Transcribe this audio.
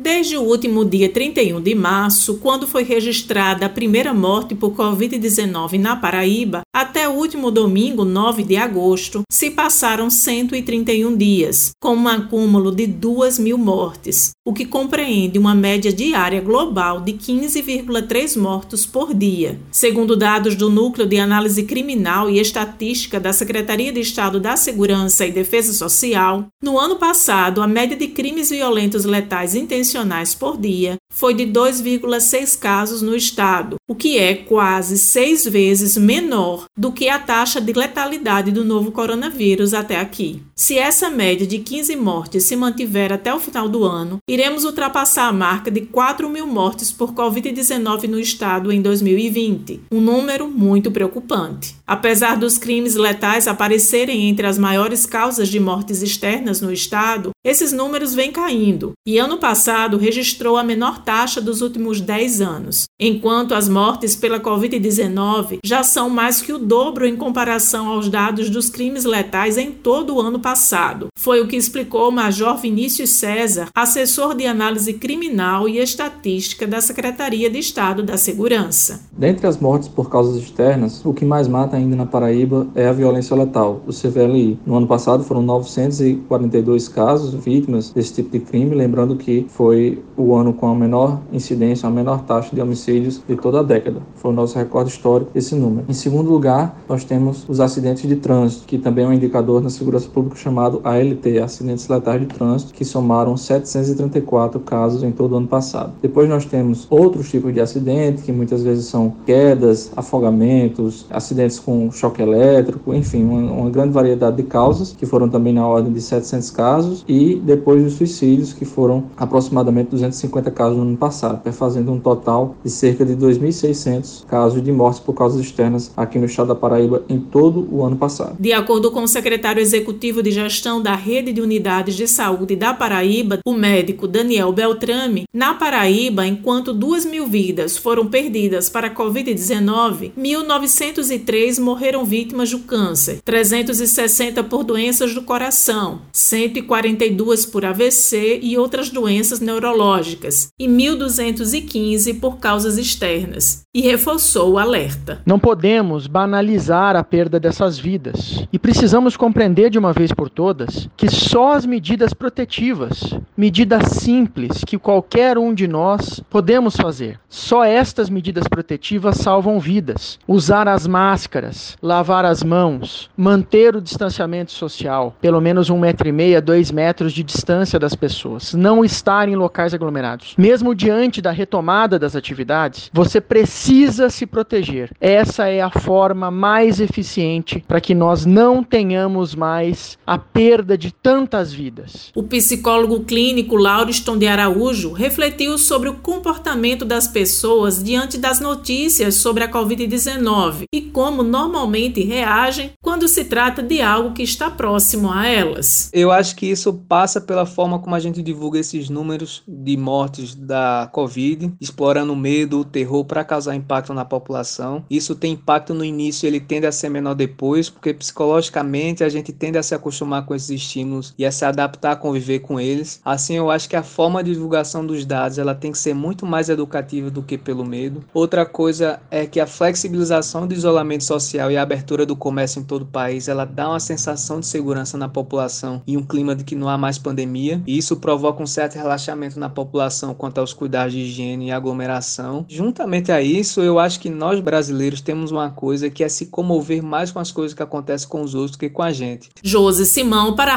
Desde o último dia 31 de março, quando foi registrada a primeira morte por Covid-19 na Paraíba, até o último domingo, 9 de agosto, se passaram 131 dias, com um acúmulo de 2 mil mortes, o que compreende uma média diária global de 15,3 mortos por dia. Segundo dados do Núcleo de Análise Criminal e Estatística da Secretaria de Estado da Segurança e Defesa Social, no ano passado, a média de crimes violentos letais intencionais intencionais por dia foi de 2,6 casos no estado, o que é quase seis vezes menor do que a taxa de letalidade do novo coronavírus até aqui. Se essa média de 15 mortes se mantiver até o final do ano, iremos ultrapassar a marca de 4 mil mortes por Covid-19 no estado em 2020, um número muito preocupante. Apesar dos crimes letais aparecerem entre as maiores causas de mortes externas no estado, esses números vêm caindo e ano passado registrou a menor taxa dos últimos 10 anos, enquanto as mortes pela Covid-19 já são mais que o dobro em comparação aos dados dos crimes letais em todo o ano passado. Foi o que explicou o Major Vinícius César, assessor de análise criminal e estatística da Secretaria de Estado da Segurança. Dentre as mortes por causas externas, o que mais mata ainda na Paraíba é a violência letal, o CVLI. No ano passado foram 942 casos vítimas desse tipo de crime, lembrando que foi o ano com a menor incidência, a menor taxa de homicídios de toda a década. Foi o nosso recorde histórico esse número. Em segundo lugar, nós temos os acidentes de trânsito, que também é um indicador na segurança pública chamado ALT, acidentes letais de trânsito, que somaram 734 casos em todo o ano passado. Depois nós temos outros tipos de acidentes, que muitas vezes são quedas, afogamentos, acidentes com choque elétrico, enfim, uma, uma grande variedade de causas, que foram também na ordem de 700 casos, e depois os suicídios, que foram aproximadamente 250 casos no ano passado, fazendo um total de cerca de 2.600 casos de mortes por causas externas aqui no estado da Paraíba em todo o ano passado. De acordo com o secretário executivo de gestão da Rede de Unidades de Saúde da Paraíba, o médico Daniel Beltrame, na Paraíba, enquanto 2 mil vidas foram perdidas para a Covid-19, 1.903 morreram vítimas do câncer, 360 por doenças do coração, 142 por AVC e outras doenças neurológicas e 1.215 por causas externas, e reforçou o alerta. Não podemos banalizar a perda dessas vidas e precisamos compreender de uma vez por todas que só as medidas protetivas, medidas simples que qualquer um de nós podemos fazer, só estas medidas protetivas salvam vidas. Usar as máscaras, lavar as mãos, manter o distanciamento social, pelo menos um metro e meio, dois metros de distância das pessoas, não estar em locais aglomerados. Mesmo diante da retomada das atividades, você precisa se proteger. Essa é a forma mais eficiente para que nós não tenhamos mais a perda de tantas vidas. O psicólogo clínico Lauriston de Araújo refletiu sobre o comportamento das pessoas diante das notícias sobre a Covid-19 e como normalmente reagem quando se trata de algo que está próximo a elas. Eu acho que isso passa pela forma como a gente divulga esses números de mortes da Covid, explorando o medo, o terror para causar impacto na população. Isso tem impacto no início, ele tende a ser menor depois, porque psicologicamente a gente tende a se acostumar com esses estímulos e a se adaptar a conviver com eles. Assim, eu acho que a forma de divulgação dos dados ela tem que ser muito mais educativa do que pelo medo. Outra coisa é que a flexibilização do isolamento social e a abertura do comércio em todo o país, ela dá uma sensação de segurança na população e um clima de que não há mais pandemia. E isso provoca um certo relaxamento na população quanto aos cuidados de higiene e aglomeração. Juntamente a isso, eu acho que nós brasileiros temos uma coisa que é se comover mais com as coisas que acontecem com os outros que com a gente. Josi Simão para a